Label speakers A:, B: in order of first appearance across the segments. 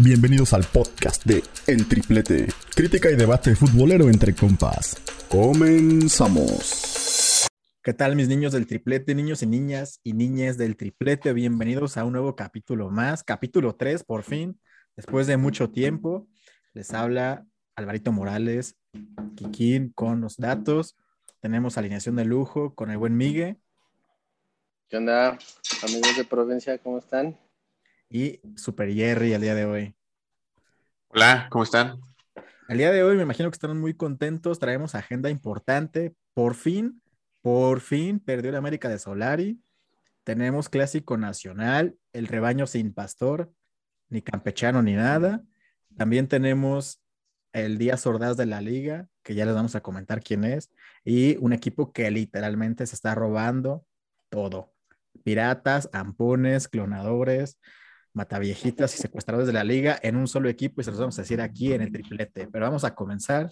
A: Bienvenidos al podcast de El Triplete, crítica y debate futbolero entre compas. Comenzamos.
B: ¿Qué tal mis niños del triplete, niños y niñas y niñas del triplete? Bienvenidos a un nuevo capítulo más, capítulo 3 por fin, después de mucho tiempo. Les habla Alvarito Morales, Kikín con los datos. Tenemos alineación de lujo con el buen Migue.
C: ¿Qué onda, amigos de provincia? ¿Cómo están?
B: Y Super Jerry el día de hoy.
D: Hola, ¿cómo están?
B: El día de hoy me imagino que están muy contentos, traemos agenda importante. Por fin, por fin perdió la América de Solari. Tenemos clásico nacional, el rebaño sin pastor, ni campechano ni nada. También tenemos el día sordaz de la liga, que ya les vamos a comentar quién es, y un equipo que literalmente se está robando todo. Piratas, ampones, clonadores, mataviejitas y secuestradores de la liga en un solo equipo y se los vamos a decir aquí en el triplete. Pero vamos a comenzar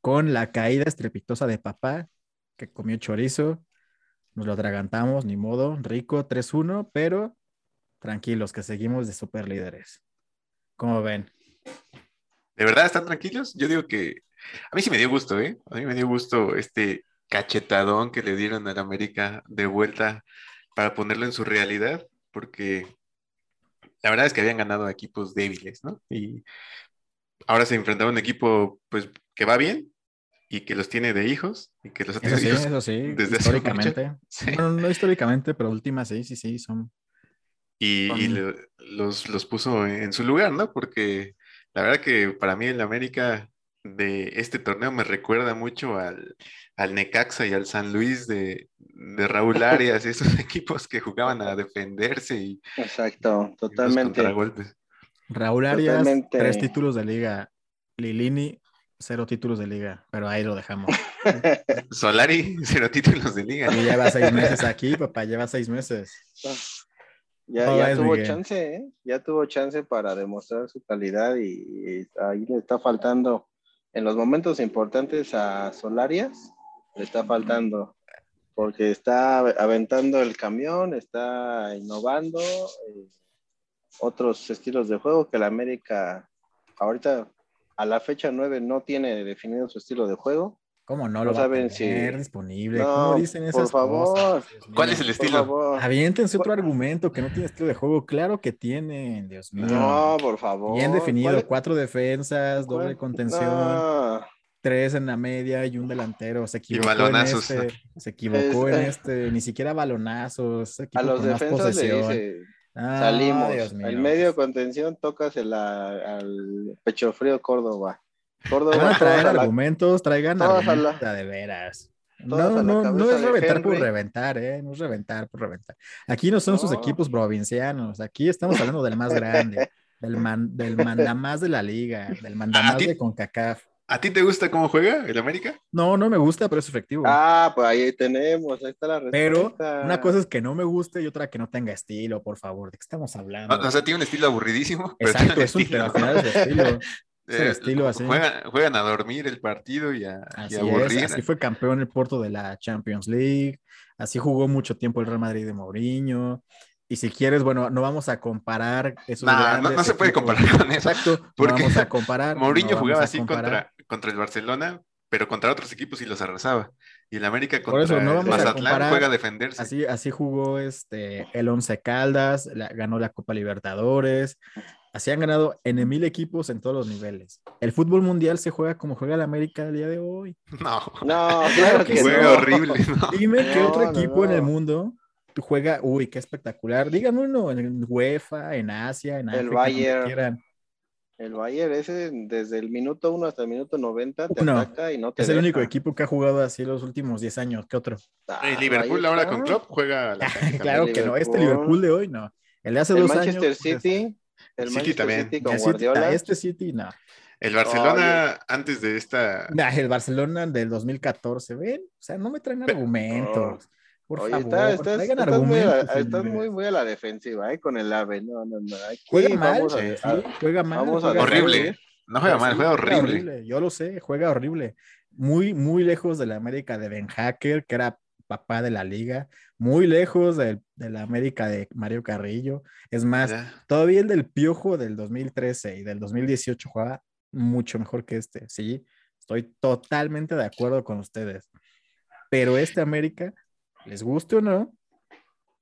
B: con la caída estrepitosa de papá que comió chorizo. Nos lo atragantamos, ni modo, rico 3-1, pero tranquilos que seguimos de super líderes. ¿Cómo ven?
D: ¿De verdad están tranquilos? Yo digo que a mí sí me dio gusto, ¿eh? A mí me dio gusto este cachetadón que le dieron al América de vuelta para ponerlo en su realidad, porque la verdad es que habían ganado equipos débiles, ¿no? Y ahora se enfrentaba a un equipo, pues, que va bien y que los tiene de hijos y que los ha tenido
B: sí,
D: hijos
B: eso sí,
D: desde
B: históricamente.
D: Sí.
B: Bueno, no históricamente, pero últimas sí, sí, sí, son.
D: Y, y
B: Son-
D: le- los, los puso en su lugar, ¿no? Porque la verdad que para mí el América de este torneo me recuerda mucho al, al Necaxa y al San Luis de, de Raúl Arias, esos equipos que jugaban a defenderse y,
C: Exacto,
D: y los
C: totalmente.
D: contragolpes.
B: Raúl Arias,
C: Totalmente.
B: tres títulos de liga. Lilini, cero títulos de liga, pero ahí lo dejamos.
D: Solari, cero títulos de liga.
B: Y lleva seis meses aquí, papá, lleva seis meses.
C: Ya,
B: ¿Cómo
C: ya
B: ves,
C: tuvo
B: Miguel?
C: chance, ¿eh? Ya tuvo chance para demostrar su calidad y, y ahí le está faltando, en los momentos importantes a Solarias, le está faltando, porque está aventando el camión, está innovando eh, otros estilos de juego que la América ahorita a la fecha 9 no tiene definido su estilo de juego.
B: ¿Cómo no
C: No
B: lo va a
C: saben
B: tener
C: si-
B: disponible?
C: No,
B: ¿Cómo dicen
C: por
B: esas
C: favor.
B: cosas?
D: ¿Cuál es el
C: Por
D: estilo?
C: favor.
B: Aviéntense otro argumento que no tiene estilo de juego. Claro que tienen, Dios mío.
C: No, por favor.
B: Bien definido,
C: ¿Cuál es-
B: cuatro defensas, doble contención,
C: No,
B: tres en la media y un delantero. Se equivocó en
D: balonazos.
B: este, se equivocó
C: Es-
B: en
C: eh.
B: este, ni siquiera balonazos.
C: a los defensas le dice,
B: Ah,
C: salimos.
B: Dios mío.
C: El medio de contención tocas el, al pecho frío Córdoba. Córdoba
B: Van a traer
C: la-
B: argumentos, traigan argumentos
C: la-
B: de veras. No, es
C: de
B: reventar por reventar, ¿eh? No es reventar por reventar. Aquí no son sus
C: No.
B: equipos provincianos, aquí estamos hablando del más grande, del, man, del mandamás de la liga, del mandamás de CONCACAF.
D: ¿A ti te gusta cómo juega el América?
B: No, no me gusta, pero es efectivo.
C: Ah, pues ahí tenemos, ahí está la respuesta.
B: pero una cosa es que no me guste y otra que no tenga estilo, por favor. ¿De qué estamos hablando?
D: O, o sea, tiene un estilo aburridísimo, pero
B: Exacto,
D: tiene
B: es un
D: estilo.
B: al final es su estilo. es el
D: Eh,
B: estilo así.
D: Juegan, juegan a dormir el partido y a, y
B: Así es, así fue campeón el Porto de la Champions League, así jugó mucho tiempo el Real Madrid de Mourinho. Y si quieres, bueno, no vamos a comparar esos
D: Nah, no, no se puede
B: equipos.
D: comparar con eso.
B: Exacto, no vamos a comparar.
D: Mourinho
B: no
D: jugaba así contra, contra el Barcelona, pero contra otros equipos y los arrasaba. Y el América
B: Por
D: contra
B: eso, no
D: el
B: vamos a
D: Mazatlán juega a defenderse.
B: Así, así jugó este, el Once Caldas, la- ganó la Copa Libertadores. Así han ganado en mil equipos en todos los niveles. El fútbol mundial se juega como juega el América el día de hoy.
D: No,
C: No, claro que
D: juega
C: no.
D: horrible. ¿no?
B: Dime qué
C: No,
B: otro
C: no,
B: equipo en el mundo juega, uy, qué espectacular. Díganme uno en UEFA, en Asia, en
C: El
B: África, donde
C: Bayern.
B: quieran.
C: El Bayern ese desde el minuto 1 hasta el minuto 90 te
B: Uno.
C: ataca y no te
B: Es el único equipo que ha jugado así los últimos 10 años. ¿Qué otro?
C: Ah,
D: Y Liverpool ahora con Klopp juega la
B: claro que no. Este
C: Liverpool.
B: Liverpool de hoy no. El de hace
C: El
B: dos
C: Manchester
B: años. pues,
C: City, el
D: City
C: Manchester
D: también.
C: City
B: el
C: con
B: City-
C: Guardiola.
B: este City no.
D: El Barcelona antes de esta
B: Nah, el Barcelona del 2014, ¿ven? O sea, no me traen argumentos. Por
C: Oye,
B: favor,
C: está- estás,
B: traigan
C: estás muy a,
B: argumentos.
C: estás muy, muy a la defensiva, ¿eh? Con el AVE. No, no, no. Aquí
B: Juega mal,
C: a-
B: sí,
C: a-
B: juega mal. juega
D: Horrible.
B: horrible.
D: No juega mal,
B: Sí,
D: juega horrible.
B: Yo lo sé, juega horrible. Muy, muy lejos de la América de Ben Hacker, que era papá de la liga, muy lejos de, de la América de Mario Carrillo. Es más,
D: Ya.
B: todavía el del Piojo del 2013 y del 2018 jugaba mucho mejor que este. Sí, estoy totalmente de acuerdo con ustedes. Pero este América, les guste o no,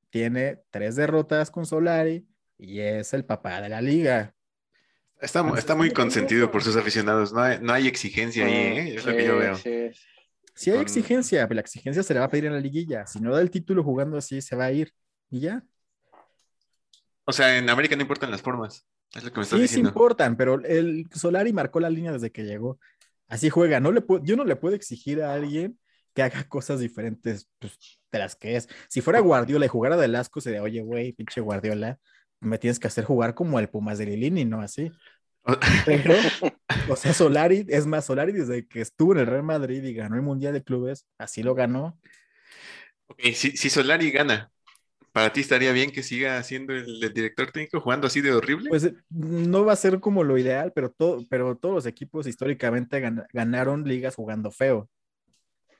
B: tiene tres derrotas con Solari y es el papá de la liga.
D: Está, está muy consentido por sus aficionados. No hay, no hay exigencia ahí, ¿eh? Es lo que yo
C: Sí,
D: veo.
C: sí.
B: Si hay
D: Con-
B: exigencia, pero la exigencia se le va a pedir en la liguilla. Si no da el título jugando así, se va a ir. Y ya.
D: O sea, en América no importan las formas. Es lo que me estás
B: Sí, sí
D: diciendo.
B: importan, pero el Solari marcó la línea desde que llegó. Así juega. No le puedo- yo no le puedo exigir a alguien que haga cosas diferentes pues, de las que es. Si fuera Guardiola y jugara de asco, sería, oye, güey, pinche Guardiola, me tienes que hacer jugar como el Pumas de Lilini, no así. Pero, o sea, Solari, es más, Solari desde que estuvo en el Real Madrid y ganó el Mundial de Clubes, así lo ganó.
D: Ok, si, si Solari gana, ¿para ti estaría bien que siga siendo el, el director técnico jugando así de horrible?
B: Pues eh, no va a ser como lo ideal, pero, todo, pero todos los equipos históricamente gan- ganaron ligas jugando feo.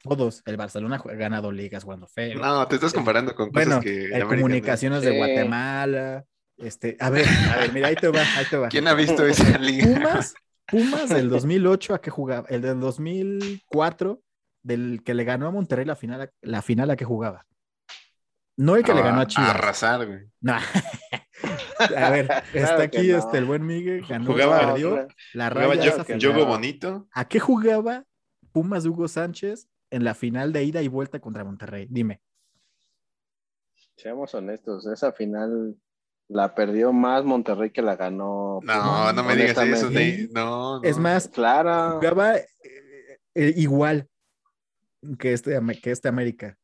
B: Todos. El Barcelona ha ganado ligas jugando feo.
D: no, te estás comparando con cosas
B: bueno,
D: que no-
B: Comunicaciones de
C: Sí.
B: Guatemala. Este, a ver, a ver, mira, ahí te va, ahí te va.
D: ¿Quién ha visto esa liga?
B: Pumas, Pumas del 2008 a qué jugaba, el del 2004 del que le ganó a Monterrey la final, a- la final a que jugaba. No el que le ganó a Chivas.
D: arrasar, güey.
B: No. A ver, está
C: Claro que
B: aquí
C: no.
B: este, el buen Miguel, ganó,
D: Jugaba-
B: perdió, la
D: Jugaba
B: raya
D: yo,
B: esa final.
D: Yogo Bonito.
B: ¿A qué jugaba Pumas de Hugo Sánchez en la final de ida y vuelta contra Monterrey? Dime.
C: Seamos honestos, esa final la perdió más Monterrey que la ganó.
D: No, no me digas eso. de- No, no.
B: Es más,
C: Claro.
B: jugaba eh, eh, igual que este, que este América.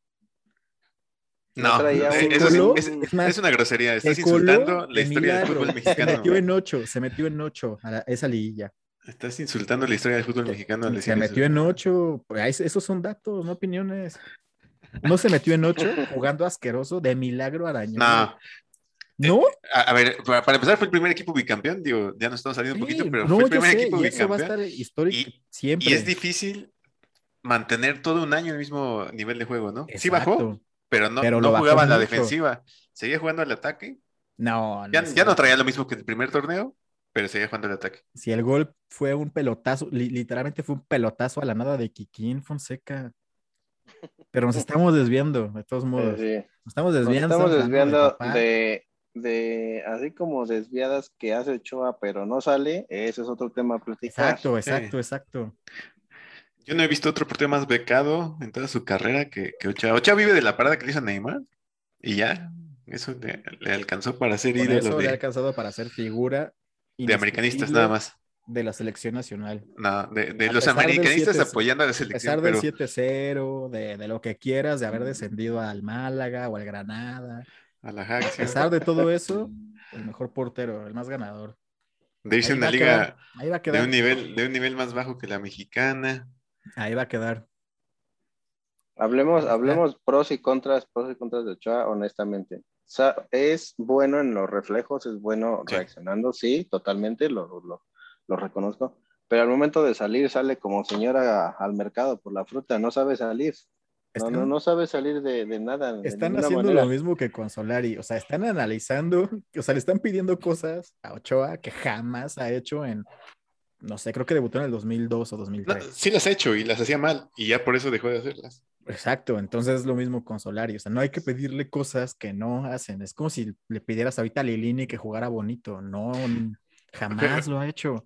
D: No, eh, eso es,
B: coló,
D: es-
B: es más,
D: es una grosería. Estás
B: Se
D: insultando la historia del fútbol
B: Se
D: mexicano.
B: metió
D: güey.
B: en ocho, se metió en ocho a la- esa liguilla.
D: Estás insultando la historia del fútbol mexicano. al
B: Se metió
D: eso.
B: en ocho. pues, esos son datos, no opiniones. No se metió en ocho jugando asqueroso de milagro arañón.
D: No,
B: ¿No?
D: a, a ver, para, para empezar fue el primer equipo bicampeón. Digo, ya nos estamos saliendo un poquito, pero
B: no,
D: fue el primer
B: sé,
D: equipo
B: y eso va a
D: bicampeón.
B: estar histórico
D: Y-
B: siempre.
D: Y es difícil mantener todo un año el mismo nivel de juego, ¿no? Sí bajó, pero no,
B: Pero
D: no jugaba la defensiva. Seguía jugando al ataque.
B: No, no
D: Ya, ya no traía lo mismo que el primer torneo, pero seguía jugando al ataque.
B: Si el gol fue un pelotazo, li- literalmente fue un pelotazo a la nada de Kikín Fonseca. Pero nos estamos desviando, de todos modos.
C: Sí, sí.
B: Nos estamos
C: Nos
B: desviando.
C: estamos
B: hablando del
C: desviando de, de, así como desviadas que hace Ochoa, pero no sale, ese es otro tema a platicar.
B: Exacto, exacto, exacto.
D: Yo no he visto otro portero más becado en toda su carrera que, que Ochoa. Ochoa vive de la parada que le hizo Neymar y ya. Eso le, le alcanzó para ser ídolo
B: eso le ha alcanzado para ser figura
D: de americanistas nada más.
B: de la selección nacional.
D: No, de, de los americanistas
B: 7-0,
D: apoyando a la
B: A pesar
D: selección,
B: del
D: pero
B: 7-0, de, de lo que quieras, de haber descendido al Málaga o al Granada,
D: a la
B: a pesar de todo eso, el mejor portero, el más ganador.
D: de irse a
B: Ahí
D: una
B: va a
D: liga
B: quedar, ahí va a
D: de un nivel, de un nivel más bajo que la mexicana.
B: Ahí va a quedar.
C: Hablemos, hablemos pros y contras, pros y contras de Ochoa, honestamente. Sa- es bueno en los reflejos, es bueno
D: Sí.
C: reaccionando, sí, totalmente, lo, lo, lo reconozco. Pero al momento de salir, sale como señora al mercado por la fruta, no sabe salir. No,
B: Están,
C: no, no sabe salir de, de nada.
B: están haciendo
C: manera.
B: lo mismo que con Solari. O sea, están analizando, o sea, le están pidiendo cosas a Ochoa que jamás ha hecho en, no sé, creo que debutó en el 2002 o
D: No,
B: 2003.
D: sí las ha hecho y las hacía mal y ya por eso dejó de hacerlas.
B: Exacto, entonces es lo mismo con Solari, o sea, no hay que pedirle cosas que no hacen, es como si le pidieras ahorita a Lilini que jugara bonito, no, jamás lo ha hecho.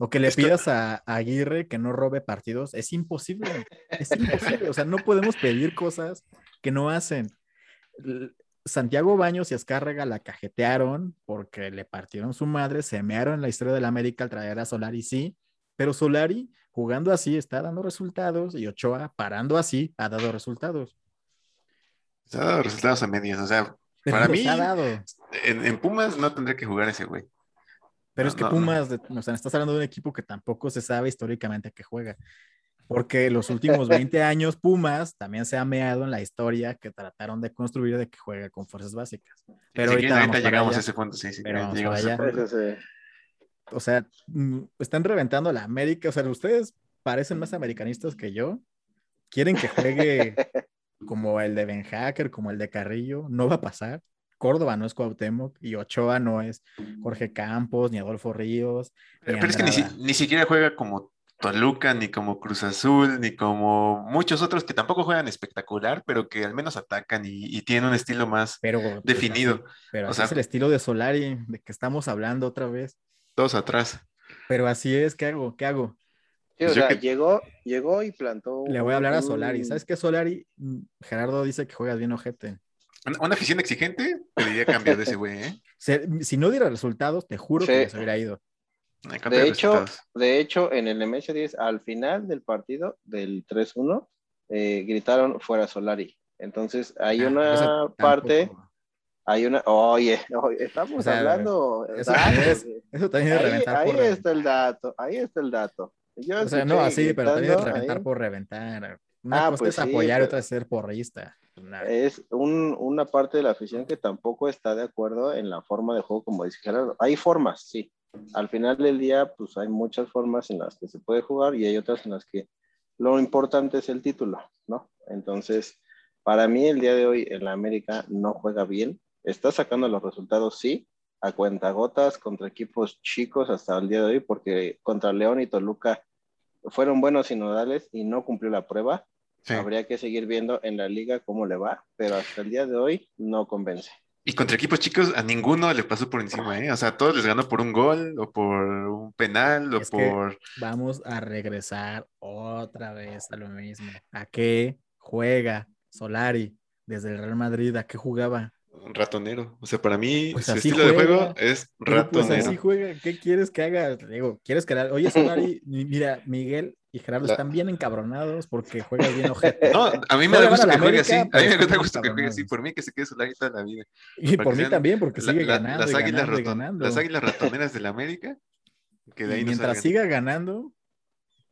B: O que le
D: Esto-
B: pidas a, a Aguirre que no robe partidos, es imposible, es imposible, o sea, no podemos pedir cosas que no hacen. Santiago Baños y Escárraga la cajetearon porque le partieron su madre, se mearon en la historia del América al traer a Solari, sí, pero Solari jugando así está dando resultados y Ochoa parando así ha dado resultados.
D: Se ha dado resultados a medias. O sea, Para mí- en Pumas no tendría que jugar ese güey.
B: Pero
D: No,
B: es que
D: no,
B: Pumas, de- o sea, estás hablando de un equipo que tampoco se sabe históricamente que juega. Porque los últimos 20 años Pumas también se ha meado en la historia que trataron de construir de que juega con fuerzas básicas. Pero ahorita vamos
D: llegamos
B: allá.
D: a ese punto, sí, sí.
B: Pero
D: llegamos a ese punto.
B: O sea, mm, están reventando a la América. O sea, ustedes parecen más americanistas que yo. Quieren que juegue como el de Ben Hacker, como el de Carrillo, no va a pasar. Córdoba no es Cuauhtémoc y Ochoa no es Jorge Campos, ni Adolfo Ríos.
D: Pero es que ni, siquiera juega como Toluca, ni como Cruz Azul, ni como muchos otros que tampoco juegan espectacular, pero que al menos atacan y, y tienen un estilo más
B: pero, pues,
D: definido.
B: así- pero
D: O
B: así
D: sea-
B: es el estilo de Solari, de que estamos hablando otra vez.
D: Todos atrás.
B: Pero así es, ¿qué hago? ¿Qué hago?
C: Sí, o sea,
D: que-
C: llegó, llegó y plantó.
B: Le voy a hablar a Solari. ¿Sabes qué, Solari? Mm, Gerardo dice que juegas bien ojete.
D: Una, afición exigente, pediría cambiar de ese güey, ¿eh?
B: Se- si no diera resultados, te juro que
C: Sí.
B: ya se hubiera ido.
D: Que
C: De hecho, de hecho, en el MS10, al final del partido del 3-1, eh, gritaron fuera Solari. Entonces, hay
B: Ah,
C: una parte, hay una, oye, oye, estamos
B: O sea,
C: hablando.
B: eso es-. Eso también es
C: ahí
B: reventar
C: ahí
B: por
C: está el dato, ahí está el dato. Yo
B: O sea, no así, pero también es reventar
C: ahí.
B: por reventar. Una
C: Ah,
B: cosa
C: pues
B: es
C: sí,
B: apoyar,
C: pero-
B: otra es ser porrista. Nah.
C: Es un- una parte de la afición que tampoco está de acuerdo en la forma de juego, como dice Gerardo. Hay formas, sí. Al final del día, pues hay muchas formas en las que se puede jugar y hay otras en las que lo importante es el título, ¿no? Entonces, para mí el día de hoy en la América no juega bien. Está sacando los resultados, sí, a cuentagotas contra equipos chicos hasta el día de hoy, porque contra León y Toluca fueron buenos sinodales y no cumplió la prueba.
D: Sí.
C: Habría que seguir viendo en la liga cómo le va, pero hasta el día de hoy no convence.
D: Y contra equipos chicos a ninguno le pasó por encima, ¿eh? O sea, a todos les ganó por un gol o por un penal o
B: Es que-
D: por...
B: Vamos a regresar otra vez a lo mismo. ¿A qué juega Solari desde el Real Madrid? ¿A qué jugaba?
D: un ratonero. O sea, para mí
B: Pues
D: su estilo de juego es
B: Pero, pues
D: ratonero.
B: así juega. ¿Qué quieres que haga? Digo, ¿quieres que la- Oye, Solari, mi- mira, Miguel y Gerardo
D: La-
B: están bien encabronados porque juegas bien ojete.
D: No, a mí me
B: No
D: da
B: van
D: gusto
B: la
D: que juegue
B: América,
D: así. A mí me da gusto que juegue así. Por mí que se quede Solari toda la vida.
B: Y por mí
D: sean
B: también, porque
D: La-
B: sigue
D: la-
B: ganando.
D: las,
B: y
D: águilas
B: ganando y
D: raton-
B: ganando.
D: las águilas ratoneras América. Que de ahí
B: Y
D: no
B: mientras
D: salgan.
B: siga ganando,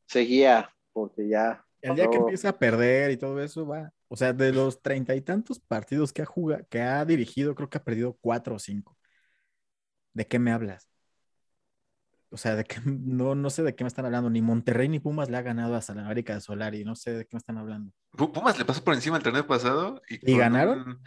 C: Seguía, porque ya.
B: el día que empieza a perder y todo eso va. O sea, de los treinta y tantos partidos que ha jugado, que ha dirigido, creo que ha perdido cuatro o cinco. ¿De qué me hablas? O sea, de que no, no sé de qué me están hablando. Ni Monterrey ni Pumas le ha ganado hasta la América de Solari. No sé de qué me están hablando.
D: Pu- Pumas le pasó por encima el torneo pasado. ¿Y,
B: ¿Y
D: con
B: ganaron?
D: un-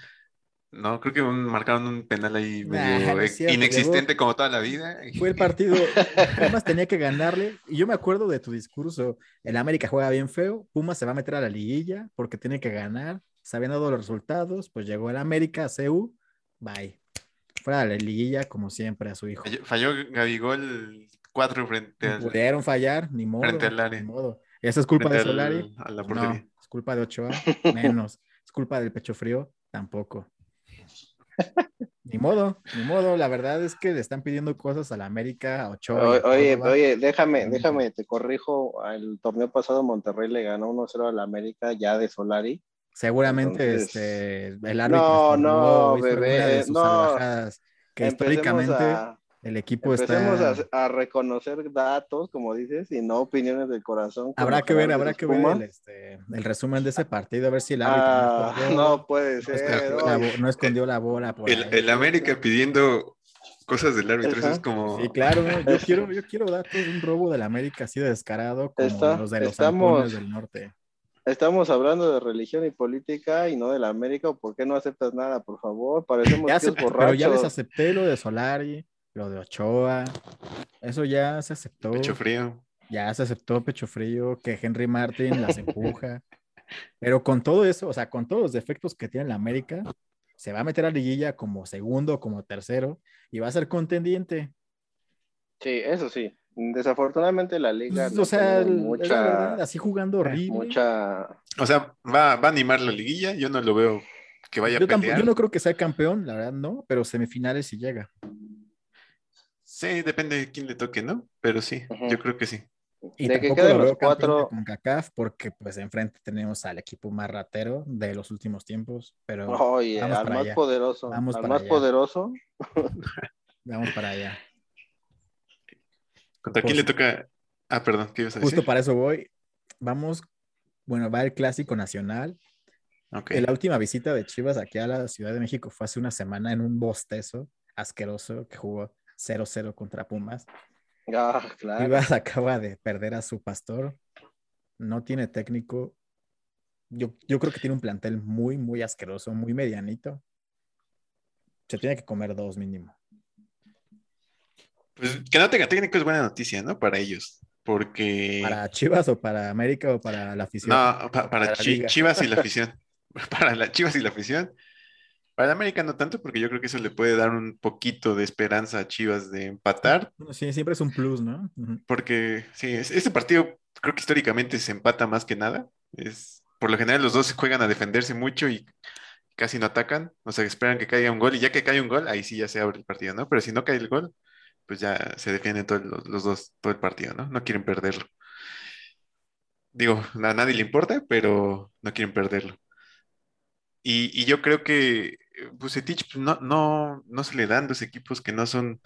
D: No, creo que un- marcaron un penal ahí medio
B: cierto,
D: inexistente como toda la vida.
B: Fue el partido. Pumas tenía que ganarle. Y yo me acuerdo de tu discurso. El América juega bien feo. Pumas se va a meter a la liguilla porque tiene que ganar. Se habían dado los resultados. Pues llegó el América a CU. Bye. Fuera de la liguilla, como siempre, a su hijo.
D: Falló Gabigol 4 frente al,
B: Pudieron fallar, ni modo.
D: Frente al área.
B: Ni modo. ¿Esa es culpa
D: frente
B: de
D: al-
B: Solari?
D: a la
B: No. ¿Es culpa de Ochoa? Menos. ¿Es culpa del pecho frío? Tampoco. Ni modo, ni modo. La verdad es que le están pidiendo cosas a la América, a Ochoa.
C: Oye, oye,
B: Córdoba.
C: oye, déjame, déjame, te corrijo. El torneo pasado Monterrey le ganó 1-0 a la América ya de Solari.
B: Seguramente
C: Entonces-
B: este, el árbitro.
C: No, no, bebé, no.
B: que
C: Empecemos
B: históricamente
C: a,
B: el equipo
C: empecemos
B: está.
C: a, a reconocer datos, como dices, y no opiniones del corazón.
B: Habrá que ver, habrá que ver el, este, el resumen de ese partido, a ver si el árbitro no
C: Ah, no puede
B: no
C: ser.
B: escondió la no escondió la bola por
D: El,
B: ahí.
D: el América pidiendo cosas del árbitro, eso es como...
B: Sí, claro, yo quiero, yo quiero datos de un robo del América así de descarado como
C: Está-
B: los de los
C: estamos-
B: del norte.
C: Estamos hablando de religión y política y no de la América. ¿Por qué no aceptas nada, por favor? Parecemos
B: Ya
C: tíos
B: pero ya les acepté lo de Solari, lo de Ochoa, eso ya se aceptó.
D: Pecho frío.
B: Ya se aceptó pecho frío, que Henry Martin las empuja. Pero con todo eso, o sea, con todos los defectos que tiene la América, se va a meter a liguilla como segundo, como tercero, y va a ser contendiente.
C: Sí, eso sí. Desafortunadamente la liga
B: Pues,
C: no
B: o sea, verdad, así jugando horrible.
C: mucha.
D: O sea, va, va a animar la liguilla. Yo no lo veo que vaya a
B: Yo, tampoco-
D: pelear.
B: yo no creo que sea campeón, la verdad no, pero semifinales sí llega.
D: Sí, depende de quién le toque, ¿no? Pero sí, yo creo que sí.
B: Y
C: De que
B: tampoco
C: queden
B: lo
C: los cuatro-
B: de CONCACAF porque pues enfrente tenemos al equipo más ratero de los últimos tiempos, pero vamos
C: al
B: para
C: más
B: allá.
C: poderoso.
B: Vamos
C: al
B: para
C: más
B: allá.
C: poderoso.
B: vamos para allá.
D: ¿Contra
B: Pues-
D: quién le toca? Ah, perdón, ¿qué ibas a decir?
B: Justo para eso voy. Vamos, bueno, va el clásico nacional.
D: Ok.
B: La última visita de Chivas aquí a la Ciudad de México fue hace una semana en un bostezo asqueroso que jugó 0-0 contra Pumas.
C: Ah, claro.
B: Chivas acaba de perder a su pastor. No tiene técnico. Yo, yo creo que tiene un plantel muy, muy asqueroso, muy medianito. Se tiene que comer dos mínimo.
D: Pues que no tenga técnico es buena noticia, ¿no? Para ellos. Porque.
B: ¿Para Chivas o para América o para la afición?
D: No, pa- para
B: liga.
D: Chivas y la afición. Para la Chivas y la afición. Para América no tanto, porque yo creo que eso le puede dar un poquito de esperanza a Chivas de empatar.
B: Bueno, sí, siempre es un plus, ¿no? Ujú.
D: Porque sí, es- este partido creo que históricamente se empata más que nada. Es, por lo general los dos juegan a defenderse mucho y casi no atacan. O sea, esperan que caiga un gol y ya que cae un gol, ahí sí ya se abre el partido, ¿no? Pero si no cae el gol, pues ya se defienden todos los, los dos todo el partido, ¿no? No quieren perderlo. Digo, a nadie le importa, pero no quieren perderlo. Y, y yo creo que Bucetich pues, no, no, no se le dan los equipos que no son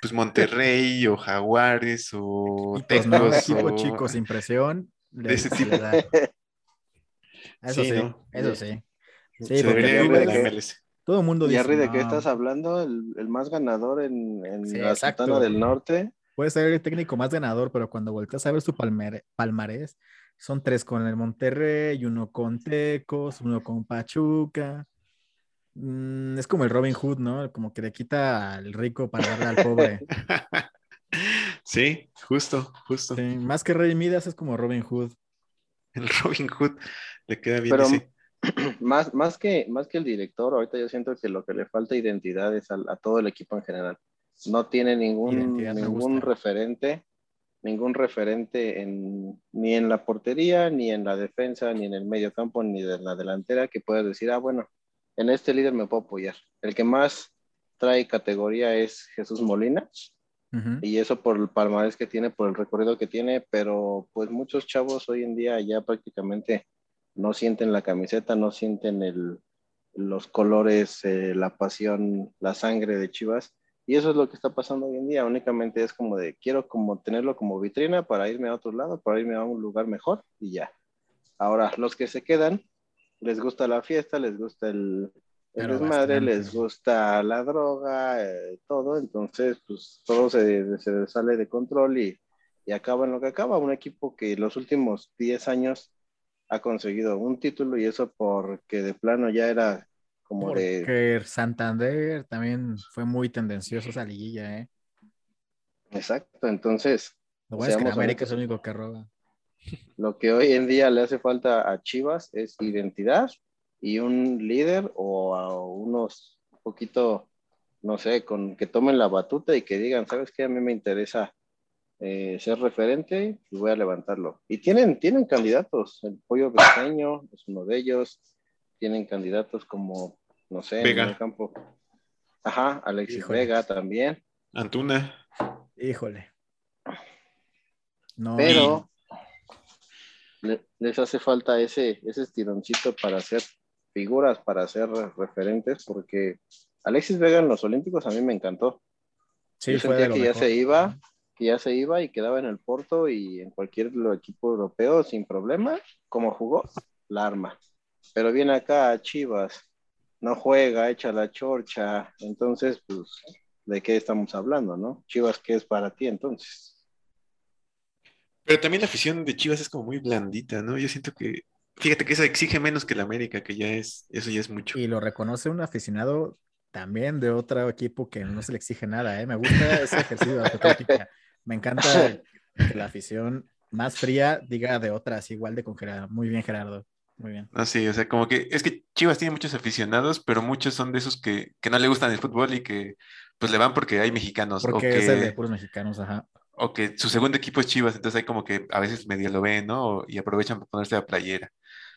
D: pues Monterrey o Jaguares o
B: Equipos, ¿no?
D: Tecos
B: Equipo
D: o-
B: chico sin presión.
D: de ese
B: se
D: tipo.
B: Eso
D: Sí,
B: sí,
D: ¿no?
B: eso sí. Sí, porque todo el mundo
C: ¿Y
B: dice.
C: Harry de qué
B: "No,
C: estás hablando? ¿El, el más ganador en, en
B: Sí,
C: la. Sultana del Norte?
B: Puede ser el técnico más ganador, pero cuando volteas a ver su palmare- palmarés, son tres con el Monterrey, uno con Tecos, uno con Pachuca. Mm, es como el Robin Hood, ¿no? Como que le quita al rico para darle al pobre.
D: Sí, justo, justo.
B: Sí, más que Rey Midas es como Robin Hood.
D: El Robin Hood le queda bien
C: Pero
D: ese.
C: más, más, que, más que el director, ahorita yo siento que lo que le falta identidad es al- a, todo el equipo en general. No tiene ningún,
B: Identidad
C: ningún referente, ningún referente en, ni en la portería, ni en la defensa, ni en el medio campo, ni en la delantera que pueda decir, ah, bueno, en este líder me puedo apoyar. El que más trae categoría es Jesús Molina, y eso por el palmarés que tiene, por el recorrido que tiene, pero pues muchos chavos hoy en día ya prácticamente no sienten la camiseta, no sienten el, los colores, eh, la pasión, la sangre de Chivas. Y eso es lo que está pasando hoy en día. Únicamente es como de, quiero como tenerlo como vitrina para irme a otro lado, para irme a un lugar mejor y ya. Ahora, los que se quedan, les gusta la fiesta, les gusta el, el desmadre, les gusta la droga, eh, todo. Entonces, pues todo se, se sale de control y, y acaba en lo que acaba. Un equipo que los últimos 10 años ha conseguido un título y eso porque de plano ya era como de...
B: Porque Santander también fue muy tendencioso esa liguilla, ¿eh?
C: Exacto, entonces
B: Lo bueno es que en América es el único que roba.
C: Lo que hoy en día le hace falta a Chivas es identidad y un líder o a unos un poquito, no sé, con que tomen la batuta y que digan, ¿sabes qué? A mí me interesa eh, ser referente y voy a levantarlo. Y tienen, tienen candidatos, el Pollo Briseño es uno de ellos, tienen candidatos como, no sé,
D: Vega.
C: en el campo. Ajá, Alexis
B: Híjole.
C: Vega también.
D: Antuna.
B: Híjole. No,
C: pero le- les hace falta ese, ese estironcito para hacer figuras, para ser referentes, porque Alexis Vega en los Olímpicos a mí me encantó.
B: sí,
C: Yo sentía que ya se iba, que ya se iba y quedaba en el Porto y en cualquier equipo europeo sin problema, como jugó, la arma. Pero viene acá a Chivas, no juega, echa la chorcha, entonces, pues, ¿de qué estamos hablando, no? Chivas, ¿qué es para ti entonces?
D: Pero también la afición de Chivas es como muy blandita, ¿no? Yo siento que, fíjate que esa exige menos que la América, que ya es, eso ya es mucho.
B: Y lo reconoce un aficionado también de otro equipo que no se le exige nada, ¿eh? Me gusta ese ejercicio de. Me encanta que la afición más fría diga de otras igual de congelada. Muy bien, Gerardo. Muy bien.
D: No, sí, o sea, como que es que Chivas tiene muchos aficionados, pero muchos son de esos que, que no le gustan el fútbol y que pues le van porque hay mexicanos o
B: Porque es el de
D: que,
B: puros mexicanos, ajá.
D: O que su segundo equipo es Chivas, entonces hay como que a veces medio lo ven, ¿no? Y aprovechan para ponerse la playera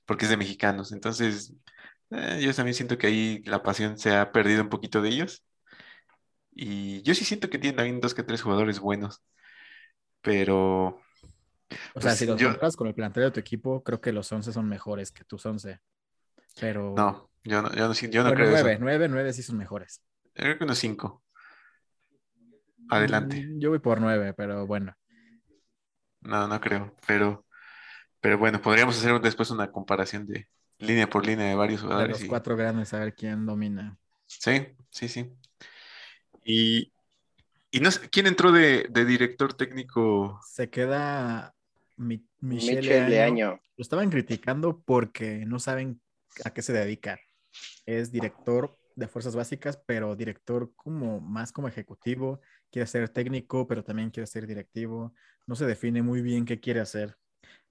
D: porque es de mexicanos. Entonces, eh, yo también siento que ahí la pasión se ha perdido un poquito de ellos. Y yo sí siento que tienen también dos que tres jugadores buenos, pero
B: O sea,
D: Pues
B: si los
D: yo-
B: con el plantel de tu equipo, creo que los 11 son mejores que tus 11. Pero.
D: no, yo no, yo no, yo no
B: bueno,
D: creo eso.
B: 9, 9, 9 sí son mejores.
D: Yo creo que unos cinco. Adelante.
B: Mm, Yo voy por 9, pero bueno.
D: No, no creo, pero, pero bueno, podríamos hacer después una comparación de línea por línea de varios
B: De
D: jugadores.
B: los
D: y-
B: cuatro grandes, a ver quién domina.
D: Sí, sí, sí. Y, y no sé, ¿quién entró de, de director técnico?
B: Se queda Mi- Michele
C: Michel
B: Año,
C: Leaño.
B: lo estaban criticando porque no saben a qué se dedica. Es director de fuerzas básicas, pero director como más como ejecutivo. Quiere ser técnico, pero también quiere ser directivo. No se define muy bien qué quiere hacer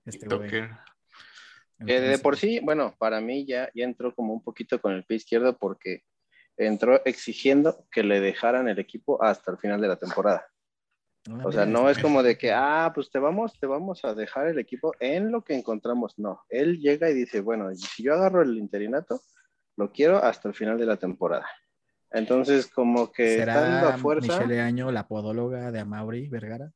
B: este güey.
C: Que de por sí, bueno, para mí ya, ya entró como un poquito con el pie izquierdo porque entró exigiendo que le dejaran el equipo hasta el final de la temporada.
B: ah,
C: O sea, no es como de que, ah, pues te vamos, te vamos a dejar el equipo en lo que encontramos. No, él llega y dice, bueno, si yo agarro el interinato, lo quiero hasta el final de la temporada. Entonces, como que
B: ¿Será
C: a fuerza.
B: Michelle Año la podóloga de Amaury Vergara?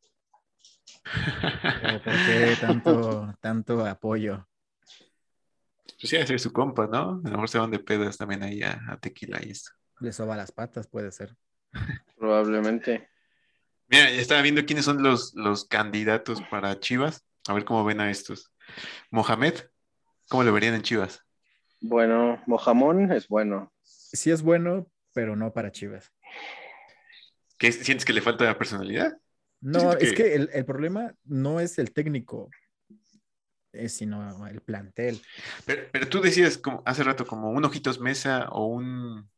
B: ¿O por qué tanto, tanto apoyo?
D: Pues sí, hacer su compa, ¿no? A lo mejor se van de pedas también ahí a, a tequila y esto.
B: Le soba las patas, puede ser.
C: Probablemente.
D: Mira, ya estaba viendo quiénes son los, los candidatos para Chivas. A ver cómo ven a estos. Mohamed, ¿cómo lo verían en Chivas?
C: Bueno, Mojamón es bueno.
B: Sí es bueno, pero no para Chivas.
D: ¿Qué, ¿Sientes que le falta personalidad?
B: No, es
D: que-
B: que el, el problema no es el técnico, es sino el plantel.
D: Pero, pero tú decías como, hace rato como un Ojitos Mesa o un,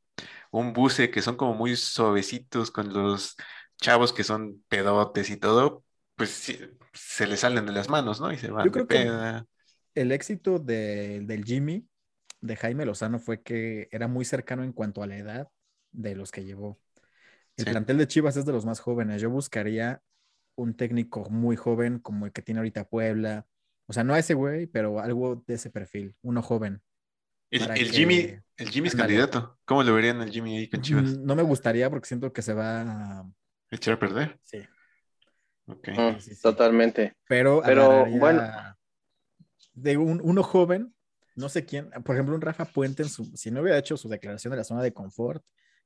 D: un Buce que son como muy suavecitos con los chavos que son pedotes y todo, pues sí, se les salen de las manos, ¿no? Y se van
B: Yo
D: de
B: creo que-
D: peda.
B: El éxito de- del Jimmy, de Jaime Lozano, fue que era muy cercano en cuanto a la edad de los que llevó. El
D: Sí.
B: plantel de Chivas es de los más jóvenes. Yo buscaría un técnico muy joven como el que tiene ahorita Puebla. O sea, no a ese güey, pero algo de ese perfil, uno joven.
D: El, el
B: que-
D: Jimmy, el Jimmy es candidato. ¿Cómo lo verían al Jimmy ahí con Chivas?
B: Mm, No me gustaría porque siento que se va a...
D: ¿Echar a perder?
B: Sí,
D: Ok.
C: Mm,
B: sí, sí.
C: Totalmente.
B: pero,
C: Pero, bueno.
B: de un, uno joven, no sé quién, por ejemplo, un Rafa Puente, en su, si no hubiera hecho su declaración de la zona de confort,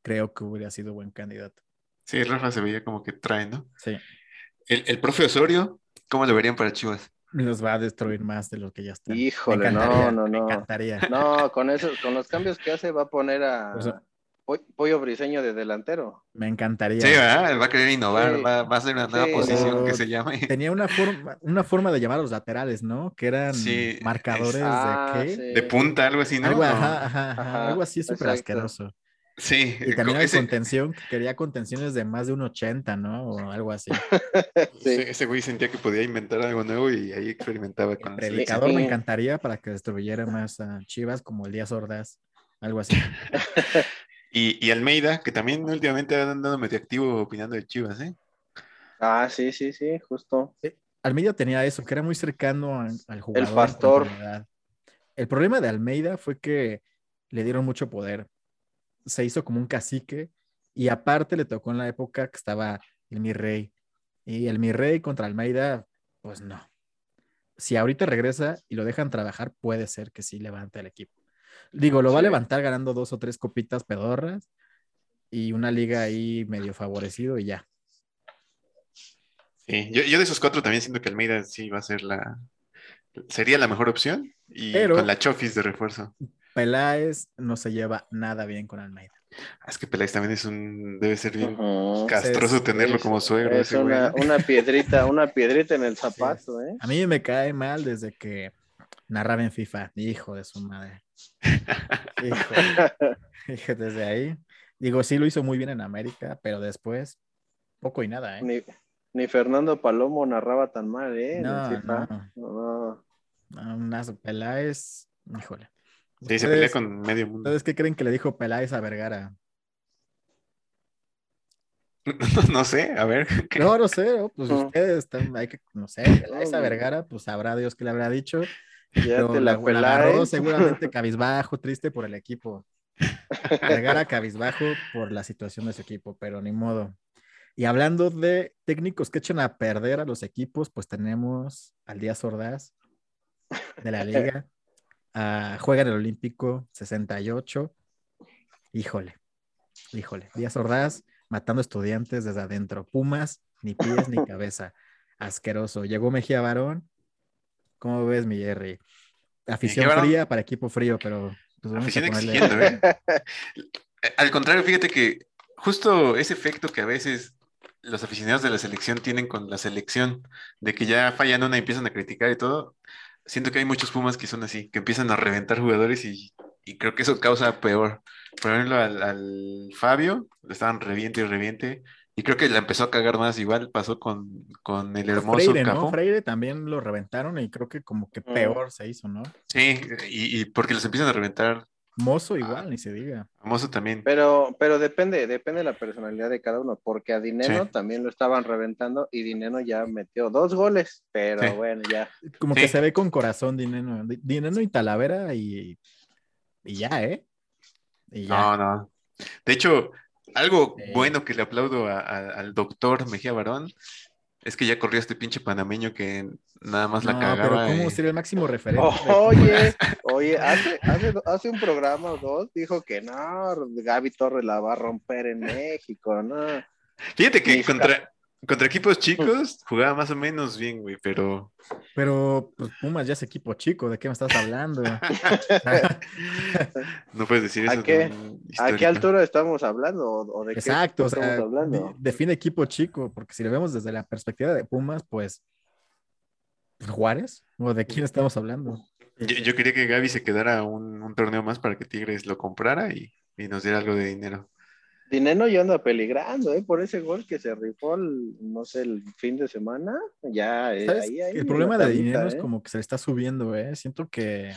B: creo que hubiera sido buen candidato.
D: Sí, Rafa se veía como que trae, ¿no?
B: Sí,
D: El, el profe Osorio, ¿cómo lo verían para Chivas?
B: los va a destruir más de lo que ya está.
C: Híjole,
B: me
C: no,
B: encantaría,
C: no,
B: Me
C: no.
B: encantaría.
C: No, con eso, con los cambios que hace va a poner a
B: O sea-
C: Po- Pollo Briseño de delantero.
B: Me encantaría.
D: Sí, ¿verdad? Va a querer innovar,
C: Sí.
D: va, va a ser una nueva
C: Sí.
D: posición que se llame.
B: Tenía una forma, una forma de llamar a los laterales, ¿no? Que eran
D: Sí,
B: marcadores
D: es-
C: Ah,
B: de qué?
C: sí.
D: De punta, algo así, ¿no?
B: Algo, ajá, ajá, ajá,
C: Ajá,
B: algo así súper asqueroso.
D: Sí,
B: Y también
D: ese,
B: contención, que quería contenciones de más de un 80, ¿no? O algo así.
C: Sí.
D: ese- ese güey sentía que podía inventar algo nuevo y ahí experimentaba
B: El
D: con la
B: predicador
C: Sí.
B: me encantaría para que destruyera más a Chivas como el Díaz Ordaz, algo así.
D: Y, y Almeida, que también últimamente ha andado medio activo opinando de Chivas, ¿eh?
C: Ah, sí, sí, sí, justo.
B: Almeida tenía eso, que era muy cercano a- al jugador. en
C: pastor.
B: El problema de Almeida fue que le dieron mucho poder. Se hizo como un cacique y aparte le tocó en la época que estaba el mi rey. Y el mi rey contra Almeida, pues no. Si ahorita regresa y lo dejan trabajar, puede ser que sí levante el equipo. Digo, lo va a levantar ganando dos o tres copitas pedorras y una liga ahí medio favorecido y ya.
D: Sí, yo, yo de esos cuatro también siento que Almeida sí va a ser la... Sería la mejor opción y
B: Pero-
D: con la Chofis de refuerzo.
B: Peláez no se lleva nada bien con Almeida.
D: Ah, Es que Peláez también es un... Debe ser bien castroso
B: Es-
D: tenerlo
C: Es-
D: como suegro.
C: Es
D: ese
C: una, una piedrita, una piedrita en el zapato, ¿eh?
B: A mí me cae mal desde que narraba en FIFA. Hijo de su madre. Hijo. Hijo, desde ahí. Digo, sí lo hizo muy bien en América, pero después poco y nada, ¿eh?
C: Ni, ni Fernando Palomo narraba tan mal, ¿eh? En el
B: No,
C: FIFA.
B: no.
C: No.
B: No, Unas Peláez, híjole.
D: Sí, se pelea
B: ¿Ustedes-
D: con medio mundo.
B: ¿Ustedes qué creen que le dijo Peláez a Vergara?
D: No sé, a ver. ¿qué?
B: No, no sé, ¿no? pues ustedes están, hay que, no sé, Peláez a Vergara, pues sabrá Dios qué le habrá dicho.
C: Ya
B: Pero
C: te
B: la,
C: la
B: la agarró
C: peláis.
B: seguramente cabizbajo, triste por el equipo. Vergara cabizbajo por la situación de su equipo, pero ni modo. Y hablando de técnicos que echan a perder a los equipos, pues tenemos al Díaz Ordaz de la liga. Ah, juega en el Olímpico 68. Híjole, híjole. Díaz Ordaz matando estudiantes desde adentro. Pumas, ni pies ni cabeza. Asqueroso. Llegó Mejía Barón. ¿Cómo ves, mi Jerry? Afición fría para equipo frío, pero pues vamos a ponerle-
D: exigiendo, ¿eh? Al contrario, fíjate que justo ese efecto que a veces los aficionados de la selección tienen con la selección, de que ya fallan una y empiezan a criticar y todo. Siento que hay muchos Pumas que son así, que empiezan a reventar jugadores y, y creo que eso causa peor. Por ejemplo, al, al Fabio, le estaban reviente y reviente. Y creo que la empezó a cagar más, igual pasó con, con el hermoso
B: Freire,
D: Cafú.
B: ¿no? Freire también lo reventaron y creo que como que
C: Mm.
B: peor se hizo, ¿no?
D: Sí, y, y porque los empiezan a reventar.
B: Mozo
D: Ah.
B: igual, ni se diga.
D: Hermoso también.
C: Pero, pero depende, depende de la personalidad de cada uno, porque a Dineno
D: Sí.
C: también lo estaban reventando y Dineno ya metió dos goles, pero
D: Sí.
C: bueno, ya.
B: Como
D: Sí.
B: que se ve con corazón Dineno. Di- Dineno y Talavera y, y ya, ¿eh? Y ya.
D: No, no. De hecho, algo
B: Sí.
D: bueno que le aplaudo a- a- al doctor Mejía Barón es que ya corrió este pinche panameño que nada más la
B: No,
D: cagaba.
B: pero ¿cómo
D: y-
B: ser el máximo referente? de-
C: Oye, oye, hace, hace, hace un programa o dos dijo que no, Gaby Torres la va a romper en México, ¿no?
D: Fíjate que
C: Mis
D: contra, contra equipos chicos jugaba más o menos bien, güey, pero
B: Pero pues, Pumas ya es equipo chico, ¿de qué me estás hablando?
D: no puedes decir
C: ¿A
D: eso.
C: qué?
D: de un
C: ¿A qué altura estamos hablando? ¿O, de
B: Exacto,
C: qué
B: o sea,
C: estamos hablando?
B: de- define equipo chico, porque si lo vemos desde la perspectiva de Pumas, pues, pues, Juárez, o de quién estamos hablando.
D: Yo, yo quería que Gaby se quedara un, un torneo más para que Tigres lo comprara y, y nos diera algo de dinero.
C: Dineno ya anda peligrando, ¿eh? Por ese gol que se rifó, el, no sé, el fin de semana. Ya, eh, ahí, ahí,
B: el problema
C: la
B: de
C: tablita,
B: dinero es
C: ¿eh?
B: como que se le está subiendo, ¿eh? Siento que,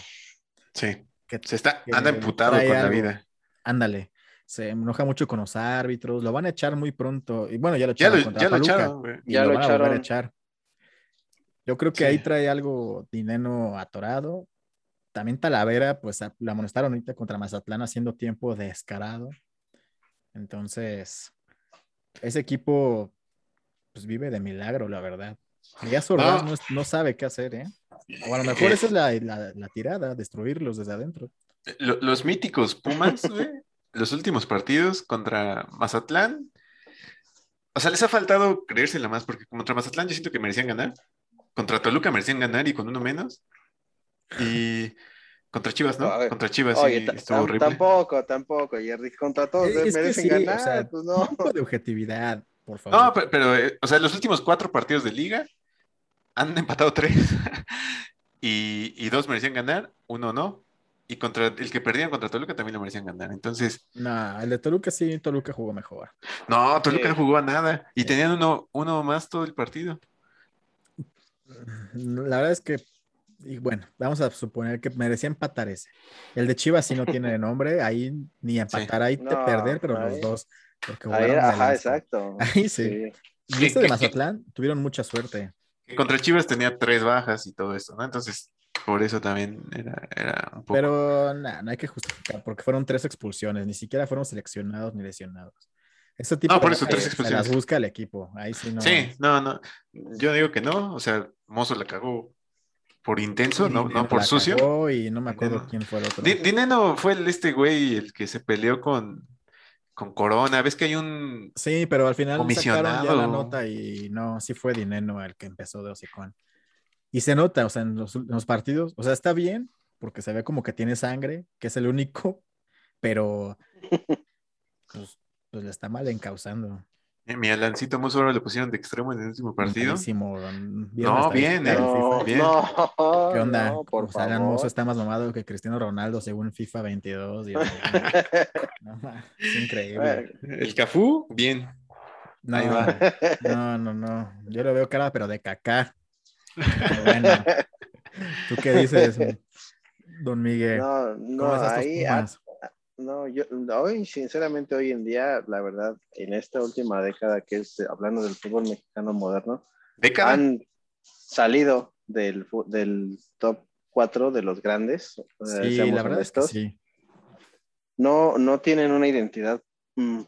D: Sí,
B: que
D: se está,
B: que
D: anda emputado con la
B: algo.
D: vida.
B: ándale, se enoja mucho con los árbitros, lo van a echar muy pronto. Y bueno, ya lo
D: Ya
B: echaron
D: lo,
B: contra
D: ya lo echaron, güey.
B: y
C: Ya
B: lo
C: lo
B: van a volver a
C: echaron.
B: echar. Yo creo que
D: Sí.
B: ahí trae algo dinero atorado. También Talavera, pues a- la amonestaron ahorita contra Mazatlán haciendo tiempo descarado. Entonces, ese equipo pues vive de milagro, la verdad. Ya Sordán
D: No.
B: no, no sabe qué hacer, ¿eh? O a lo mejor esa es la, la- la tirada, destruirlos desde adentro.
D: Lo- los míticos Pumas, güey, los últimos partidos contra Mazatlán. O sea, les ha faltado creérsela más, porque contra Mazatlán yo siento que merecían ganar. Contra Toluca merecían ganar y con uno menos. Y contra Chivas, ¿no? Contra Chivas
C: Oye,
D: sí estuvo horrible.
C: tampoco, tampoco, Jerry. Contra todos
B: Es que
C: merecen
B: sí, o
C: ganar,
B: sea,
C: pues no.
B: Un poco de objetividad, por favor.
D: No, pe- pero, eh, o sea, los últimos cuatro partidos de liga han empatado tres. y, y dos merecían ganar, uno no. Y contra el que perdían contra Toluca también lo merecían ganar. Entonces,
B: No, el de Toluca sí, Toluca jugó mejor.
D: no, Toluca
C: Sí.
D: no jugó a nada. Y tenían uno, uno más todo el partido.
B: La verdad es que, y bueno, vamos a suponer que merecía empatar ese. El de Chivas sí no tiene nombre, ahí ni empatar, ahí te
C: No,
B: perder, pero
C: ahí-
B: los dos. Porque
C: Ahí, ajá, exacto.
B: Ahí sí. Y
D: Sí,
B: este de Mazatlán tuvieron mucha suerte.
D: Contra Chivas tenía tres bajas y todo esto, ¿no? Entonces, por eso también era, era un poco.
B: Pero nah, no hay que justificar, porque fueron tres expulsiones, ni siquiera fueron seleccionados ni lesionados. Ese tipo
D: No, por
B: de
D: eso,
B: cosas
D: tres
B: se
D: expulsiones.
B: las busca el equipo. Ahí sí no.
D: Sí, no, no. Yo digo que no. O sea, Mozo la cagó por intenso, no, no por sucio.
B: Y no me acuerdo
D: Dineno.
B: quién fue el otro.
D: Di- Dineno fue el, este güey el que se peleó con, con Corona. ¿Ves que hay un.
B: Sí, pero al final sacaron ya la nota y no, sí fue Dineno el que empezó de hocicón. Y se nota, o sea, en los, en los partidos, o sea, está bien, porque se ve como que tiene sangre, que es el único, pero pues, pues le está mal encauzando.
D: Eh, Mi Alancito Mozo ahora le pusieron de extremo en el último partido.
B: Malísimo. ¿Vieron
D: No, bien, ¿eh?
C: No,
D: Bien.
C: no,
B: ¿Qué onda?
C: no, por
B: o sea, Alan
C: favor.
B: Mozo está más mamado que Cristiano Ronaldo según FIFA 22. Dios mío. No, ma, es increíble.
D: El Cafú, bien.
B: No,
D: ahí va.
B: no, no, no. Yo lo veo cara, pero de cacá. Pero bueno, ¿tú qué dices, don Miguel?
C: No,
B: ¿Cómo
C: no,
B: ves a estos
C: ahí,
B: Pumas?
C: No, yo hoy, sinceramente, hoy en día, la verdad, en esta última década que es hablando del fútbol mexicano moderno,
D: Década.
C: han salido del, del top 4 de los grandes. eh,
B: Sí, la verdad es que sí.
C: No, no tienen una identidad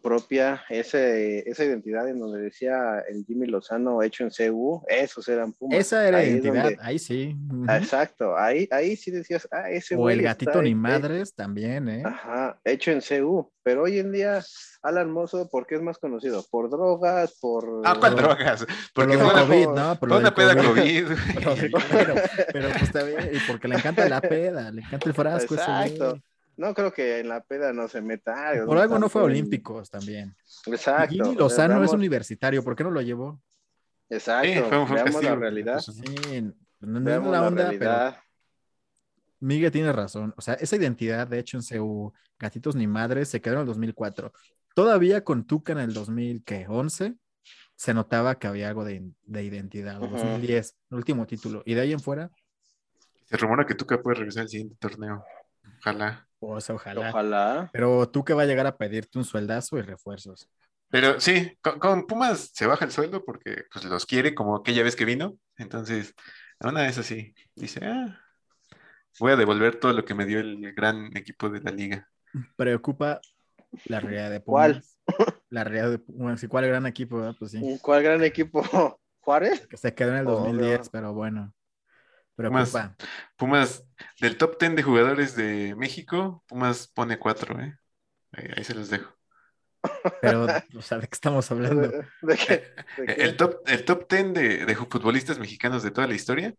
C: propia, ese, esa identidad en donde decía el Jimmy Lozano hecho en CU, esos eran Pumas.
B: Esa era
C: Ahí
B: identidad,
C: donde-
B: ahí sí.
C: Exacto, ahí, ahí sí decías, ah, ese
B: O el
C: está
B: gatito ni
C: he-
B: madres también, ¿eh?
C: Ajá, hecho en CU, pero hoy en día Alan Mozo, ¿por qué es más conocido? ¿Por drogas? ¿Por...?
D: Ah, ¿cuál
B: Por-
D: drogas?
B: Por
D: Porque
B: lo
D: fue una,
B: COVID, ¿no? Por
D: una peda
B: COVID. Por Pero, pero pues está bien, y porque le encanta la peda, le encanta el frasco. ese.
C: Exacto. No creo que en la peda no se meta. Ay,
B: Por algo no fue Olímpicos también.
C: Exacto. Sea,
B: Lozano es universitario, ¿por qué no lo llevó?
C: Exacto.
D: Sí, fue
C: veamos la realidad.
B: Sí, no es
C: Veamos
B: la
C: la
B: onda, pero. Miguel tiene razón. O sea, esa identidad, de hecho, en CU, Gatitos ni Madres, se quedó en el 2004. Todavía con Tuca en el 2011 se notaba que había algo de, de identidad.
C: Ujú.
B: 2010, el último título. Y de ahí en fuera,
D: Se rumora que Tuca puede regresar al siguiente torneo. Ojalá.
B: Pues ojalá.
C: Ojalá.
B: Pero Tuca va a llegar a pedirte un sueldazo y refuerzos.
D: Pero sí, con, con Pumas se baja el sueldo porque pues, los quiere, como aquella vez que vino. Entonces, a una vez así, dice, ah, voy a devolver todo lo que me dio el gran equipo de la liga.
B: Preocupa la realidad de
C: ¿Cuál?
B: Pumas. La realidad de Pumas. ¿Y cuál gran equipo? Pues sí.
C: ¿Cuál gran equipo? ¿Juárez?
B: Que se quedó en el
C: Oh,
B: 2010,
C: no.
B: pero bueno.
D: Pumas.
B: Preocupa.
D: Pumas, del top 10 de jugadores de México, Pumas pone 4, ¿eh? Ahí, ahí se los dejo.
B: Pero, o sea, ¿de qué estamos hablando?
C: ¿De, de qué? ¿De qué?
D: El top, el top 10 de, de futbolistas mexicanos de toda la historia,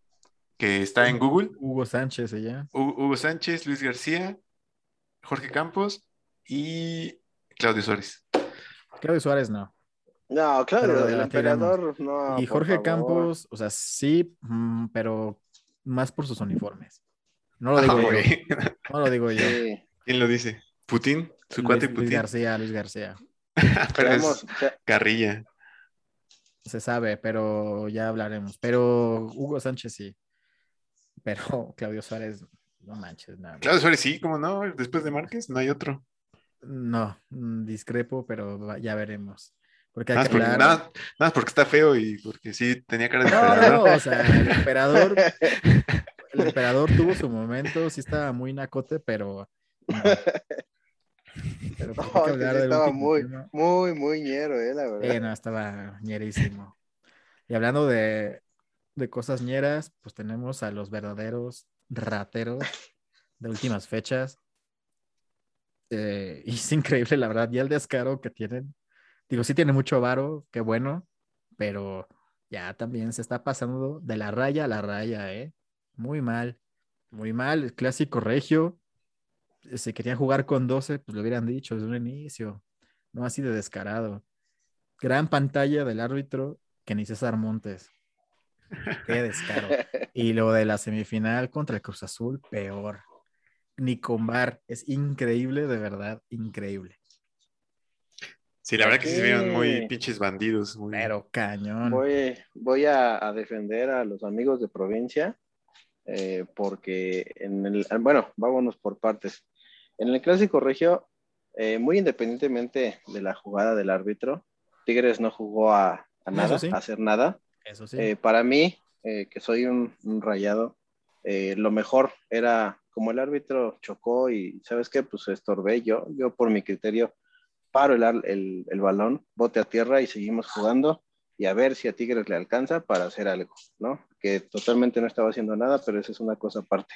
D: que está en Google,
B: Hugo Sánchez allá.
D: Hu- Hugo Sánchez, Luis García, Jorge Campos y Claudio Suárez.
B: Claudio Suárez no.
C: No, claro, el emperador no.
B: y Jorge. Campos, o sea, sí, mm, pero más por sus uniformes. No lo
D: Ah,
B: digo yo. No lo digo yo.
D: ¿Quién lo dice? ¿Putin? ¿Su
B: Luis,
D: cuate
B: Luis
D: Putin?
B: García, Luis García.
D: Pero es Carrilla.
B: Se sabe, pero ya hablaremos. Pero Hugo Sánchez sí. Pero Claudio Suárez, no manches, nada.
D: Claudio Suárez sí, ¿cómo no? Después de Márquez no hay otro.
B: No, mm, discrepo, pero ya veremos. Porque
D: Nada
B: que
D: porque, nada- nada porque está feo y porque sí tenía cara de
B: No,
D: emperador.
B: no, o sea, el emperador, el emperador tuvo su momento, sí estaba muy nacote, pero. no. Pero pues,
C: No,
B: que hablar
C: sí estaba muy,
B: tema.
C: muy, muy ñero, eh, la
B: Eh,
C: verdad.
B: no, estaba ñerísimo. Y hablando de, de cosas ñeras, pues tenemos a los verdaderos rateros de últimas fechas. Eh, y es increíble, la verdad, ya el descaro que tienen. Digo, sí tiene mucho varo, qué bueno, pero ya también se está pasando de la raya a la raya, ¿eh? Muy mal, muy mal. El clásico regio, eh, si querían jugar con 12, pues lo hubieran dicho desde un inicio, no así de descarado. Gran pantalla del árbitro que ni César Montes. Qué descaro. Y lo de la semifinal contra el Cruz Azul, peor. Ni con VAR. Es increíble, de verdad, increíble.
D: Sí, la verdad que sí se vieron muy pinches bandidos. Muy...
B: Pero cañón.
C: Voy, voy a, a defender a los amigos de provincia, eh, porque en el, ah, bueno, vámonos por partes. En el clásico regio, eh, muy independientemente de la jugada del árbitro, Tigres no jugó a, nada,
B: sí.
C: a hacer nada.
B: Eso sí.
C: Eh, para mí, eh, que soy un, un rayado, eh, lo mejor era como el árbitro chocó y, ¿sabes qué? Pues estorbé yo, yo por mi criterio paro el, el balón, bote a tierra y seguimos jugando y a ver si a Tigres le alcanza para hacer algo, ¿no? Que totalmente no estaba haciendo nada, pero esa es una cosa aparte.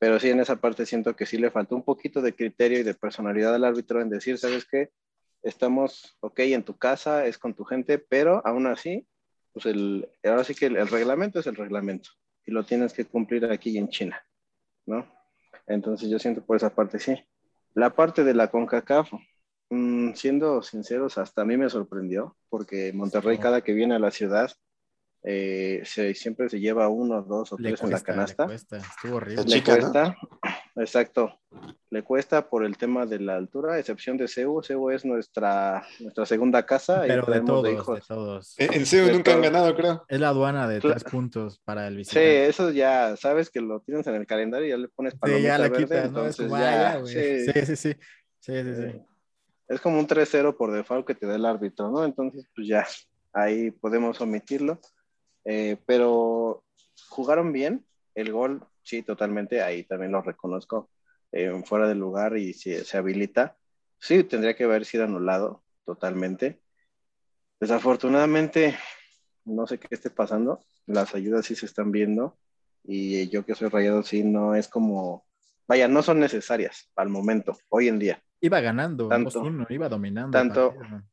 C: Pero sí, en esa parte siento que sí le faltó un poquito de criterio y de personalidad al árbitro en decir, ¿sabes qué? Estamos, ok, en tu casa, es con tu gente, pero aún así, pues el, ahora sí que el, el reglamento es el reglamento y lo tienes que cumplir aquí en China, ¿no? Entonces yo siento por esa parte sí. La parte de la CONCACAF, mm, siendo sinceros, hasta a mí me sorprendió, porque Monterrey
B: Oh.
C: cada que viene a la ciudad eh, se, siempre se lleva uno, dos o
B: le
C: tres en la
B: cuesta, le
C: canasta.
B: cuesta. Estuvo horrible.
C: Le
D: Chica, ¿no?
C: cuesta, exacto, le cuesta por el tema de la altura, a excepción de CEU. CEU es nuestra, nuestra segunda casa.
B: Pero de
C: traemos
B: todos, de
C: hijos.
B: todos.
D: En, CEU
C: De
D: nunca han ganado, creo.
B: Es la aduana de tres puntos para el
C: Sí,
B: visitante.
C: eso ya sabes que lo tienes en el calendario y ya le pones
B: Sí,
C: palomita
B: ya la
C: verde,
B: quitas, ¿no? Es
C: entonces ya,
B: ya,
C: sí,
B: Sí, sí, sí. Sí, sí, sí.
C: eh, es como un 3-0 por default que te da el árbitro, ¿no? Entonces, pues ya, ahí podemos omitirlo. Eh, pero jugaron bien, el gol, sí, totalmente, ahí también lo reconozco, eh, fuera del lugar y si se habilita, sí, tendría que haber sido anulado totalmente. Desafortunadamente, no sé qué esté pasando, las ayudas sí se están viendo y yo que soy rayado sí no es como, vaya, no son necesarias al momento, hoy en día.
B: Iba ganando,
C: Tanto.
B: 2-1, iba dominando. el
C: Tanto-. Ajá,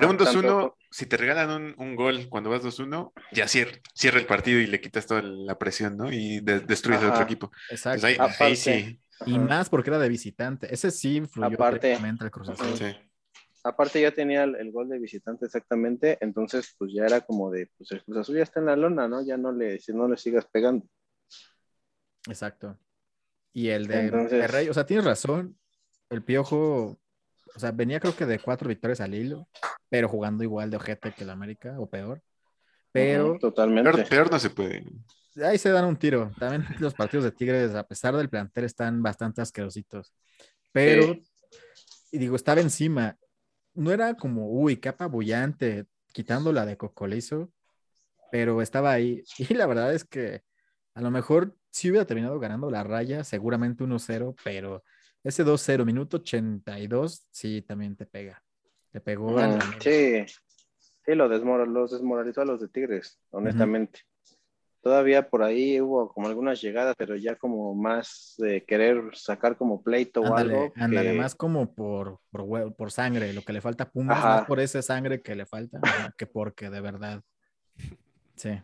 D: De un 2-1,
C: tanto-
D: si te regalan un, un gol cuando vas 2-1, ya cierra, cierra el partido y le quitas toda la presión, ¿no? Y de- destruyes al otro equipo.
B: Exacto.
D: Entonces ahí,
C: Aparte.
D: ahí sí,
B: Y
C: Ajá.
B: más porque era de visitante. Ese sí influyó
C: Aparte-
B: directamente al Cruz Azul.
D: Sí.
C: Aparte ya tenía el, el gol de visitante exactamente, entonces pues ya era como de, pues el Cruz Azul ya está en la lona, ¿no? Ya no le, si no le sigas pegando.
B: Exacto. Y el de
C: Entonces-
B: Monterrey, o sea, tienes razón. El Piojo, o sea, venía creo que de cuatro victorias al hilo, pero jugando igual de ojete que el América o peor. Pero
C: Ujú, totalmente.
D: Peor, peor no se puede.
B: ahí se dan un tiro. También los partidos de Tigres, a pesar del plantel, están bastante asquerositos. Pero,
C: Sí.
B: y digo, estaba encima. No era como, uy, capa bullante, quitándola de Cocolizo, pero estaba ahí. Y la verdad es que a lo mejor si hubiera terminado ganando la raya, seguramente 1-0, pero ese 2-0, minuto 82, sí, también te pega. Te pegó.
C: sí, sí, lo desmor- los desmoralizó a los de Tigres, honestamente. Todavía por ahí hubo como algunas llegadas, pero ya como más de querer sacar como pleito o algo.
B: ándale,
C: que-
B: más como por, por, por sangre, lo que le falta a Pumas,
C: Ajá.
B: más por esa sangre que le falta, que porque de verdad. Sí.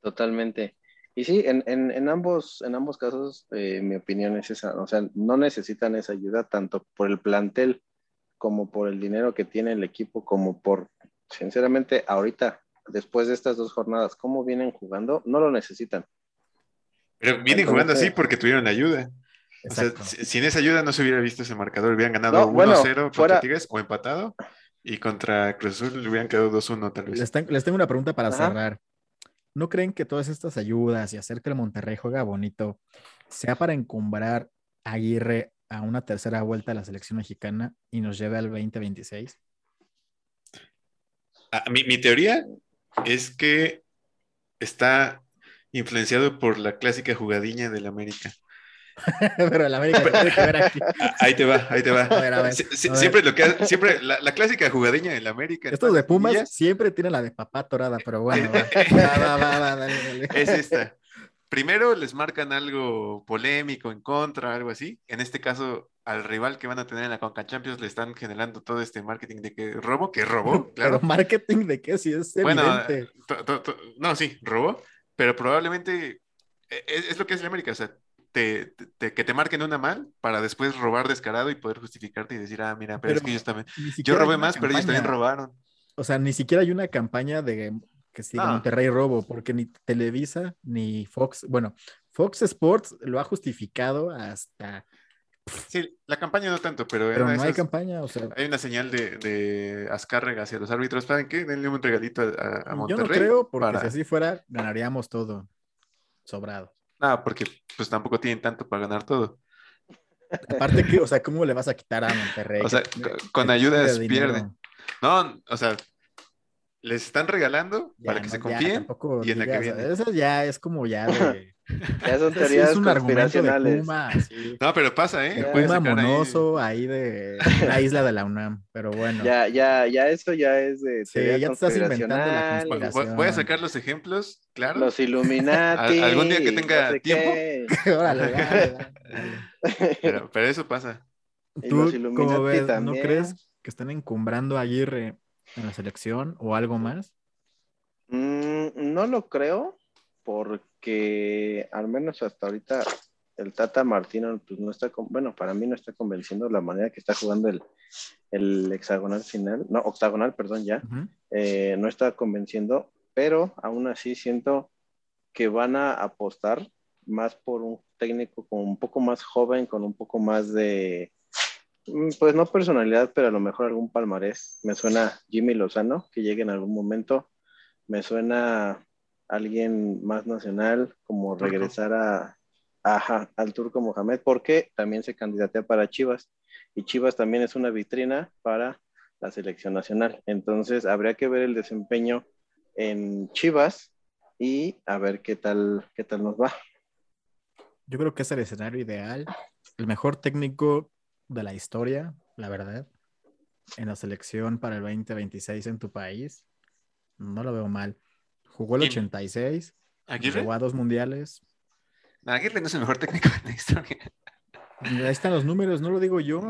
C: Totalmente. Y sí, en, en, en ambos, en ambos casos, eh, mi opinión es esa. O sea, no necesitan esa ayuda tanto por el plantel como por el dinero que tiene el equipo, como por, sinceramente, ahorita, después de estas dos jornadas, cómo vienen jugando, no lo necesitan.
D: Pero vienen jugando así porque tuvieron ayuda. O sea,
B: Exacto.
D: si- sin esa ayuda no se hubiera visto ese marcador. Hubieran ganado
C: No, bueno,
D: 1-0 contra
C: fuera-
D: Tigres o empatado. Y contra Cruz Azul le hubieran quedado 2-1 tal vez.
B: Les, ten- les tengo una pregunta para
C: Ajá.
B: cerrar. ¿No creen que todas estas ayudas y hacer que el Monterrey juega bonito sea para encumbrar a Aguirre a una tercera vuelta a la selección mexicana y nos lleve al 2026?
D: Ah, mi, mi teoría es que está influenciado por la clásica jugadiña del América.
B: Pero el América tiene que ver aquí.
D: Ah, ahí te va, ahí te va.
B: A ver, a ver,
D: Sie- sie-
B: a ver.
D: siempre lo que siempre la, la clásica jugadiña del América.
B: Estos de Pumas siempre tienen la de papá torada, pero bueno, va, va, va, va, dale, dale.
D: es esta. Primero les marcan algo polémico en contra, algo así. En este caso, al rival que van a tener en la Conca Champions le están generando todo este marketing de que robo, que robó, claro.
B: Pero marketing de qué, si es evidente.
D: no, sí, robó, pero probablemente e- es, es lo que es el América, o sea, te, te- que te marquen una mal para después robar descarado y poder justificarte y decir, ah, mira, pero, es que ellos también, yo robé más, pero ellos también robaron.
B: O sea, ni siquiera hay una campaña de que siga. Monterrey robo, porque ni Televisa ni Fox, bueno, Fox Sports lo ha justificado hasta,
D: Sí, la campaña no tanto, pero,
B: pero no hay campaña, o sea,
D: hay una señal de, de Azcárraga hacia los árbitros, ¿saben qué? Denle un regalito a, a- a
B: yo
D: Monterrey.
B: no creo, porque
D: para-
B: si así fuera, ganaríamos todo, sobrado.
D: No, porque pues tampoco tienen tanto para ganar todo.
B: Aparte que, o sea, ¿cómo le vas a quitar a Monterrey?
D: O sea, con ayudas pierden. No, o sea, les están regalando
B: Ya,
D: para que
B: no,
D: se confíen y en la que viene.
B: Eso ya es como ya de...
C: Ya son
B: Sí,
C: teorías
B: es un argumento de
C: conspiracionales.
B: Puma.
D: No, pero pasa, ¿eh?
B: Puma
D: ahí-
B: monoso ahí de la isla de la UNAM, pero bueno.
C: Ya, ya, ya eso ya es de
B: Sí, ya te estás inventando la conspiración.
D: Voy a sacar los ejemplos, claro.
C: Los Illuminati.
D: Al- algún día que tenga
C: no sé
D: tiempo.
C: qué.
B: Órale, dale, dale.
D: Pero, pero eso pasa.
C: Y
B: ¿Tú
C: los
B: cómo
C: Illuminati
B: ves? ¿No crees que están encumbrando a Aguirre en la selección o algo más?
C: Mm, no lo creo, porque al menos hasta ahorita el Tata Martino, pues no está, con- bueno, para mí no está convenciendo la manera que está jugando el, el hexagonal final, no, octagonal, perdón, ya, eh, no está convenciendo, pero aún así siento que van a apostar más por un técnico con un poco más joven, con un poco más de, mm, pues no personalidad, pero a lo mejor algún palmarés. Me suena Jimmy Lozano, que llegue en algún momento. Me suena alguien más nacional, como
D: Turco.
C: regresar a, ajá, al Turco Mohamed, porque también se candidatea para Chivas. Y Chivas también es una vitrina para la selección nacional. Entonces, habría que ver el desempeño en Chivas y a ver qué tal, qué tal nos va.
B: Yo creo que es el escenario ideal. El mejor técnico de la historia, la verdad, en la selección para el 2026 en tu país. No lo veo mal. Jugó el
D: ¿Quién?
B: 86,
D: ¿Aguirre?
B: llegó a dos mundiales.
D: Aguirre no es el mejor técnico de la historia.
B: Ahí están los números, no lo digo yo.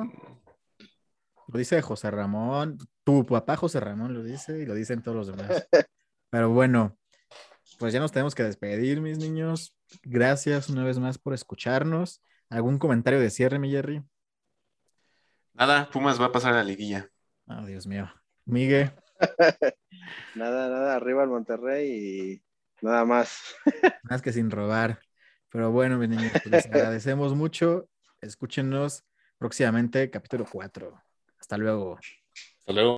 B: Lo dice José Ramón, tu papá José Ramón lo dice y lo dicen todos los demás. Pero bueno, pues ya nos tenemos que despedir, mis niños. Gracias una vez más por escucharnos. ¿Algún comentario de cierre, mi Jerry?
D: Nada, Pumas va a pasar a la liguilla.
B: Oh, Dios mío. Miguel.
C: nada, nada, arriba el Monterrey y nada más.
B: Más que sin robar. Pero bueno, mis niños, pues les agradecemos mucho. Escúchenos próximamente, capítulo 4. Hasta luego.
D: Hasta luego.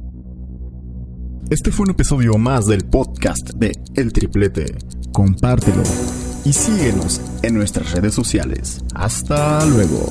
A: Este fue un episodio más del podcast de El Triplete. Compártelo y síguenos en nuestras redes sociales. Hasta luego.